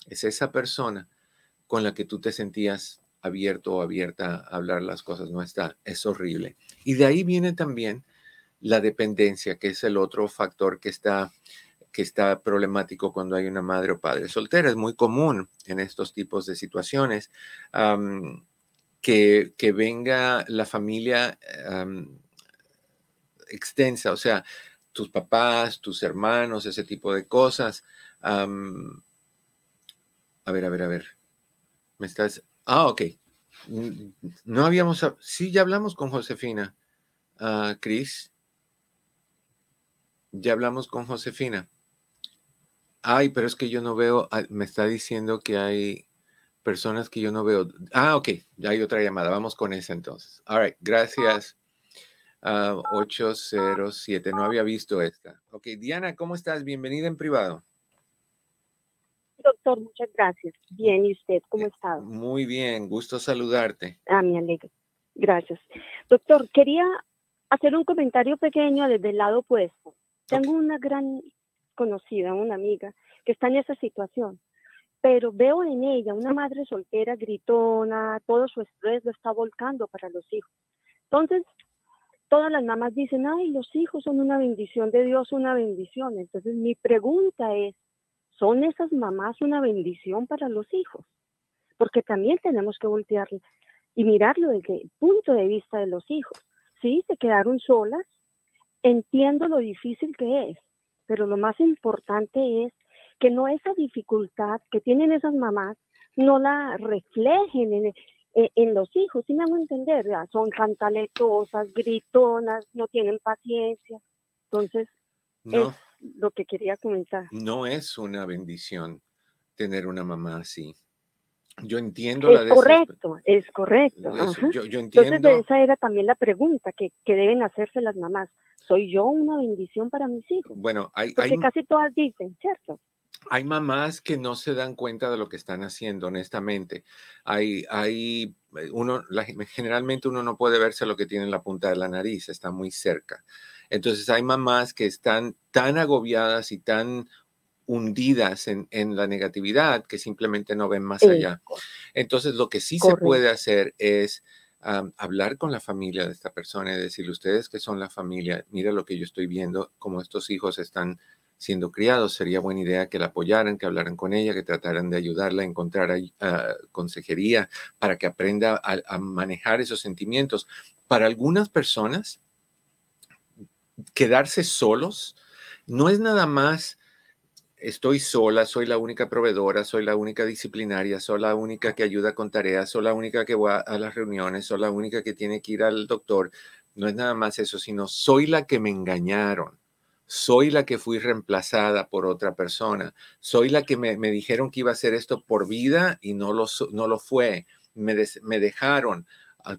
es esa persona con la que tú te sentías abierto o abierta a hablar las cosas, no está, es horrible. Y de ahí viene también la dependencia, que es el otro factor que está que está problemático cuando hay una madre o padre soltera. Es muy común en estos tipos de situaciones que, venga la familia extensa, o sea, tus papás, tus hermanos, ese tipo de cosas. a ver, a ver, a ver. Me estás. Ah, ok. No habíamos. Sí, ya hablamos con Josefina. Uh, Cris. Ya hablamos con Josefina. Ay, pero es que yo no veo. Me está diciendo que hay personas que yo no veo. Ah, ok, ya hay otra llamada. Vamos con esa entonces. All right, gracias. 807, ah, no había visto esta. Ok, Diana, ¿cómo estás? Bienvenida en privado. Doctor, muchas gracias. Bien, ¿y usted cómo está? Muy bien, gusto saludarte. Ah, me alegro. Gracias. Doctor, quería hacer un comentario pequeño desde el lado opuesto. Tengo una gran conocida, una amiga, que está en esa situación pero veo en ella una madre soltera, gritona, todo su estrés lo está volcando para los hijos. Entonces, todas las mamás dicen, ay, los hijos son una bendición de Dios, una bendición. Entonces, mi pregunta es, ¿son esas mamás una bendición para los hijos? Porque también tenemos que voltearlo y mirarlo desde el punto de vista de los hijos. Sí, se quedaron solas, entiendo lo difícil que es, pero lo más importante es que no esa dificultad que tienen esas mamás no la reflejen en, en, los hijos, si me hago entender, son cantaletosas, gritonas, no tienen paciencia. Entonces, es lo que quería comentar. No es una bendición tener una mamá así. Yo entiendo es la correcto, es correcto. yo, yo, entiendo. Entonces, esa era también la pregunta que, que, deben hacerse las mamás. ¿Soy yo una bendición para mis hijos? Bueno, hay. Porque casi todas dicen, ¿cierto? hay mamás que no se dan cuenta de lo que están haciendo, honestamente. Hay, hay, eh, uno, generalmente uno no puede verse lo que tiene en la punta de la nariz, está muy cerca. Entonces hay mamás que están tan agobiadas y tan hundidas en, la negatividad que simplemente no ven más allá. Entonces lo que sí se puede hacer es hablar con la familia de esta persona y decirle, ustedes que son la familia, mira lo que yo estoy viendo, como estos hijos están siendo criados, sería buena idea que la apoyaran, que hablaran con ella, que trataran de ayudarla a encontrar ah, consejería para que aprenda a, manejar esos sentimientos. Para algunas personas, quedarse solos no es nada más estoy sola, soy la única proveedora, soy la única disciplinaria, soy la única que ayuda con tareas, soy la única que va a las reuniones, soy la única que tiene que ir al doctor. No es nada más eso, sino soy la que me engañaron. Soy la que fui reemplazada por otra persona. Soy la que me, dijeron que iba a hacer esto por vida y no lo, no lo fue. Me, me dejaron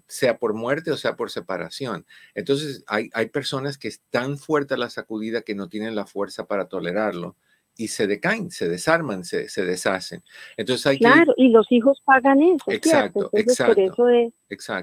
sea por muerte o sea por separación. Entonces, hay, hay personas que es tan fuerte la sacudida que no tienen la fuerza para tolerarlo y se decaen, se desarman, se, se deshacen. Entonces hay claro, y los hijos pagan eso. Exacto, exacto. Por eso es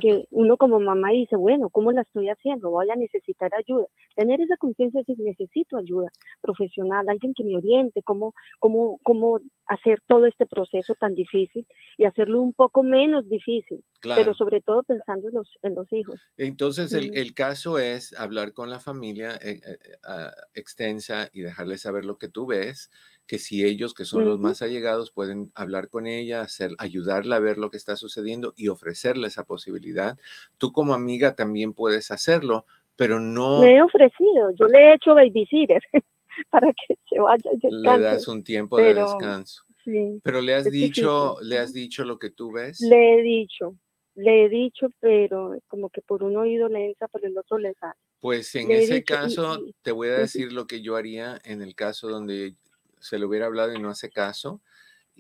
que uno como mamá dice, bueno, ¿cómo la estoy haciendo? Voy a necesitar ayuda. Tener esa conciencia de que necesito ayuda profesional, alguien que me oriente, cómo, cómo, cómo hacer todo este proceso tan difícil y hacerlo un poco menos difícil, pero sobre todo pensando en los, en los hijos. Entonces, el, el, caso es hablar con la familia eh, eh, ah, extensa y dejarles saber lo que tú ves, que si ellos, que son los más allegados, pueden hablar con ella, hacer, ayudarla a ver lo que está sucediendo y ofrecerle esa posibilidad. Tú como amiga también puedes hacerlo, pero no... Me he ofrecido, yo le he hecho babysitter. para que se vaya. Le das un tiempo de descanso. Sí, pero le has dicho, le has dicho lo que tú ves. Le he dicho, le he dicho, pero como que por un oído le entra, por el otro le sale. Pues en ese caso, te voy a decir lo que yo haría en el caso donde se le hubiera hablado y no hace caso.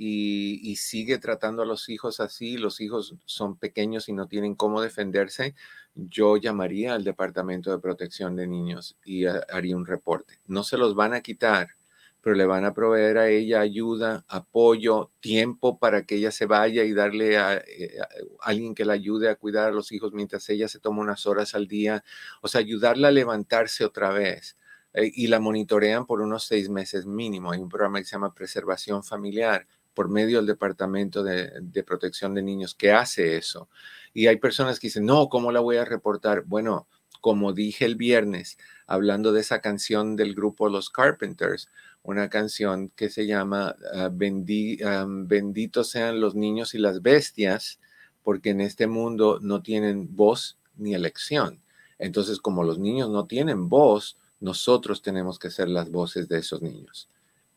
Y, sigue tratando a los hijos así, los hijos son pequeños y no tienen cómo defenderse, yo llamaría al Departamento de Protección de Niños y haría un reporte. No se los van a quitar, pero le van a proveer a ella ayuda, apoyo, tiempo para que ella se vaya y darle a, eh, alguien que la ayude a cuidar a los hijos mientras ella se toma unas horas al día, o sea, ayudarla a levantarse otra vez. Eh, y la monitorean por unos seis meses mínimo. Hay un programa que se llama Preservación Familiar por medio del Departamento de, Protección de Niños que hace eso. Y hay personas que dicen, no, ¿cómo la voy a reportar? Bueno, como dije el viernes, hablando de esa canción del grupo Los Carpenters, una canción que se llama ah, Benditos sean los niños y las bestias, porque en este mundo no tienen voz ni elección. Entonces, como los niños no tienen voz, nosotros tenemos que ser las voces de esos niños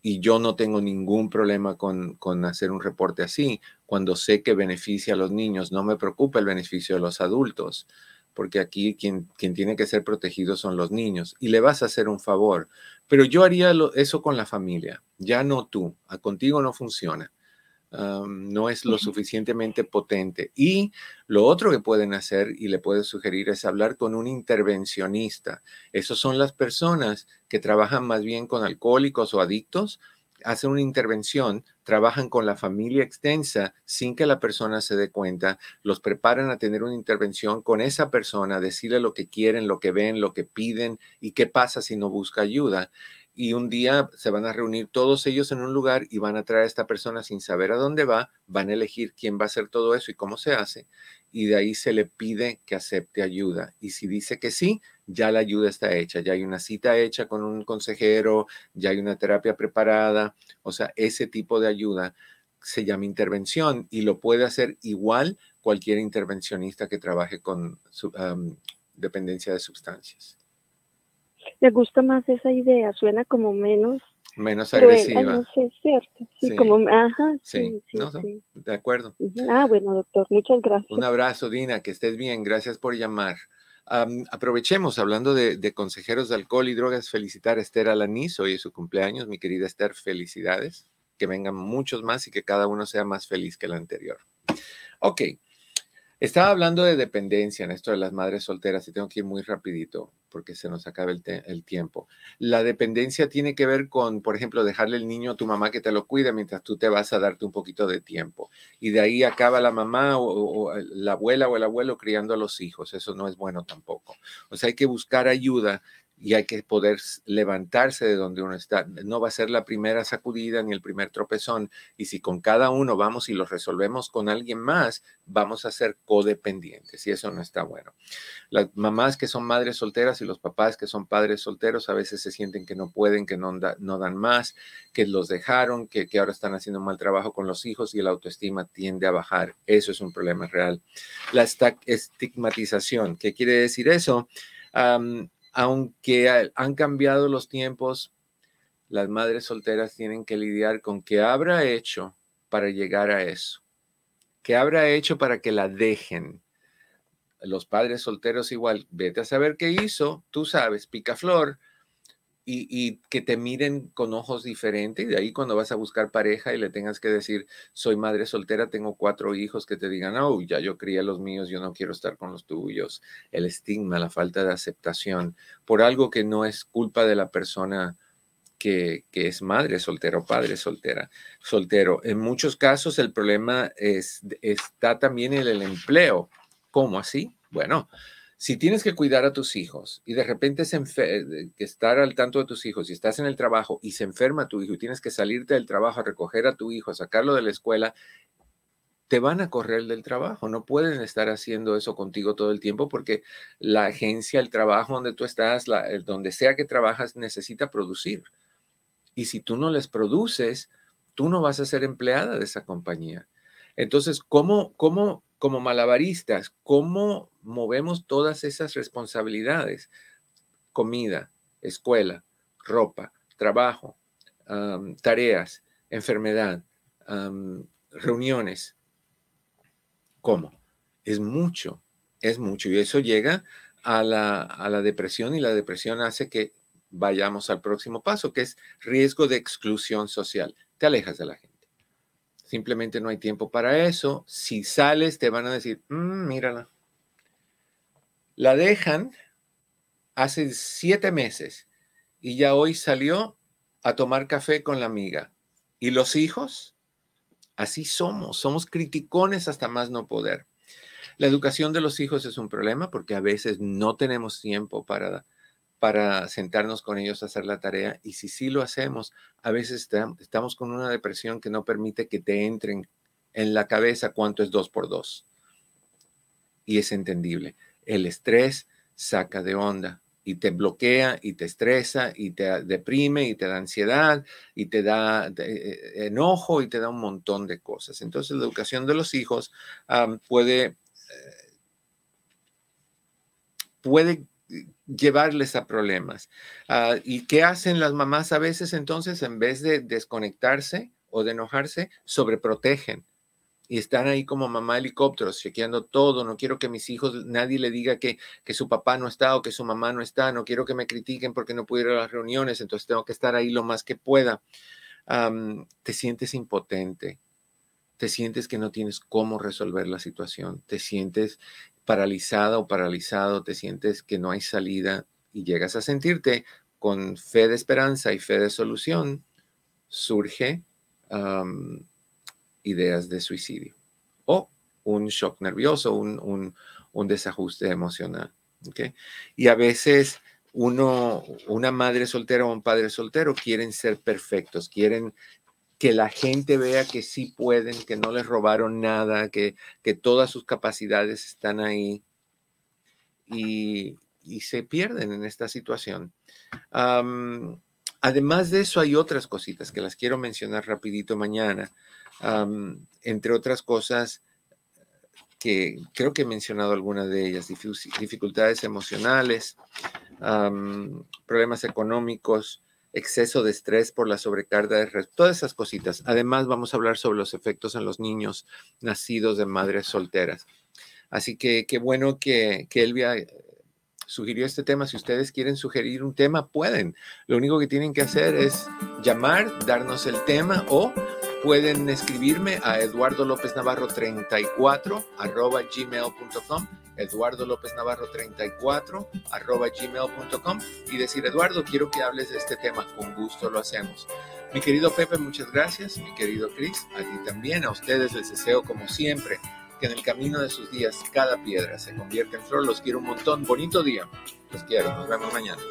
y yo no tengo ningún problema con, hacer un reporte así cuando sé que beneficia a los niños. No me preocupa el beneficio de los adultos, porque aquí quien, quien tiene que ser protegido son los niños y le vas a hacer un favor. Pero yo haría eso con la familia, ya no tú, a contigo no funciona no es lo suficientemente potente. Y lo otro que pueden hacer y le puedes sugerir es hablar con un intervencionista. Esas son las personas que trabajan más bien con alcohólicos o adictos, hacen una intervención, trabajan con la familia extensa sin que la persona se dé cuenta, los preparan a tener una intervención con esa persona, decirle lo que quieren, lo que ven, lo que piden y qué pasa si no busca ayuda y un día se van a reunir todos ellos en un lugar y van a traer a esta persona sin saber a dónde va, van a elegir quién va a hacer todo eso y cómo se hace, y de ahí se le pide que acepte ayuda. Y si dice que sí, ya la ayuda está hecha, ya hay una cita hecha con un consejero, ya hay una terapia preparada, o sea, ese tipo de ayuda se llama intervención y lo puede hacer igual cualquier intervencionista que trabaje con dependencia de sustancias. Me gusta más esa idea, suena como menos menos agresiva. no sé, cierto. Sí, como, ajá, sí, sí, de acuerdo. Ah, bueno, doctor, muchas gracias. Un abrazo, Dina, que estés bien, gracias por llamar. aprovechemos, hablando de, consejeros de alcohol y drogas, felicitar a Esther Alaniz, hoy es su cumpleaños, mi querida Esther, felicidades, que vengan muchos más y que cada uno sea más feliz que el anterior. Ok, estaba hablando de dependencia en esto de las madres solteras y tengo que ir muy rapidito porque se nos acaba el, tiempo. La dependencia tiene que ver con, por ejemplo, dejarle el niño a tu mamá que te lo cuide mientras tú te vas a darte un poquito de tiempo. Y de ahí acaba la mamá o la abuela o el abuelo criando a los hijos. Eso no es bueno tampoco. O sea, hay que buscar ayuda y hay que poder levantarse de donde uno está. No va a ser la primera sacudida ni el primer tropezón. Y si con cada uno vamos y lo resolvemos con alguien más, vamos a ser codependientes y eso no está bueno. Las mamás que son madres solteras y los papás que son padres solteros a veces se sienten que no pueden, que no, no dan más, que los dejaron, que, que, ahora están haciendo mal trabajo con los hijos y la autoestima tiende a bajar. Eso es un problema real. La estigmatización, ¿qué quiere decir eso? Aunque han cambiado los tiempos, las madres solteras tienen que lidiar con qué habrá hecho para llegar a eso. ¿Qué habrá hecho para que la dejen? Los padres solteros igual, vete a saber qué hizo, tú sabes, picaflor, y, que te miren con ojos diferentes. Y de ahí cuando vas a buscar pareja y le tengas que decir, soy madre soltera, tengo cuatro hijos, que te digan, oh, ya yo crié los míos, yo no quiero estar con los tuyos. El estigma, la falta de aceptación por algo que no es culpa de la persona que, es madre soltera o padre soltera, soltero. En muchos casos el problema es, está también en el empleo. ¿Cómo así? Bueno, si tienes que cuidar a tus hijos y de repente se que estar al tanto de tus hijos y estás en el trabajo y se enferma tu hijo y tienes que salirte del trabajo a recoger a tu hijo, a sacarlo de la escuela, te van a correr del trabajo. No pueden estar haciendo eso contigo todo el tiempo porque la agencia, el trabajo donde tú estás, donde sea que trabajas, necesita producir. Y si tú no les produces, tú no vas a ser empleada de esa compañía. Entonces, ¿cómo, cómo como malabaristas, cómo movemos todas esas responsabilidades? Comida, escuela, ropa, trabajo, tareas, enfermedad, reuniones. ¿Cómo? Es mucho, es mucho. Y eso llega a la, a la depresión y la depresión hace que vayamos al próximo paso, que es riesgo de exclusión social. Te alejas de la gente. Simplemente no hay tiempo para eso. Si sales, te van a decir, mm, mírala. La dejan hace siete meses y ya hoy salió a tomar café con la amiga. ¿Y los hijos? Así somos, somos criticones hasta más no poder. La educación de los hijos es un problema porque a veces no tenemos tiempo para para sentarnos con ellos a hacer la tarea. Y si sí lo hacemos, a veces estamos con una depresión que no permite que te entren en la cabeza cuánto es dos por dos. Y es entendible. El estrés saca de onda y te bloquea y te estresa y te deprime y te da ansiedad y te da eh, enojo y te da un montón de cosas. Entonces la educación de los hijos puede, puede llevarles a problemas. Ah, ¿Y qué hacen las mamás a veces entonces? En vez de desconectarse o de enojarse, sobreprotegen. Y están ahí como mamá helicópteros, chequeando todo. No quiero que mis hijos, nadie le diga que, que su papá no está o que su mamá no está. No quiero que me critiquen porque no pude ir a las reuniones, entonces tengo que estar ahí lo más que pueda. te sientes impotente, te sientes que no tienes cómo resolver la situación, te sientes paralizada o paralizado, te sientes que no hay salida y llegas a sentirte con fe de esperanza y fe de solución, surge ideas de suicidio o un shock nervioso, un, desajuste emocional. Y a veces uno, una madre soltera o un padre soltero quieren ser perfectos, quieren que la gente vea que sí pueden, que no les robaron nada, que, que todas sus capacidades están ahí y, se pierden en esta situación. además de eso, hay otras cositas que las quiero mencionar rapidito mañana. Entre otras cosas, que creo que he mencionado algunas de ellas, dificultades emocionales, problemas económicos, exceso de estrés por la sobrecarga de todas esas cositas. Además, vamos a hablar sobre los efectos en los niños nacidos de madres solteras. Así que qué bueno que, que Elvia eh, sugirió este tema. Si ustedes quieren sugerir un tema, pueden. Lo único que tienen que hacer es llamar, darnos el tema o pueden escribirme a Eduardo López Navarro 34 arroba gmail.com Eduardo López Navarro 34 arroba gmail.com y decir Eduardo quiero que hables de este tema con gusto lo hacemos mi querido Pepe muchas gracias. Mi querido Chris a ti también a ustedes les deseo como siempre que en el camino de sus días cada piedra se convierta en flor. Los quiero un montón. Bonito día. Los quiero. Nos vemos mañana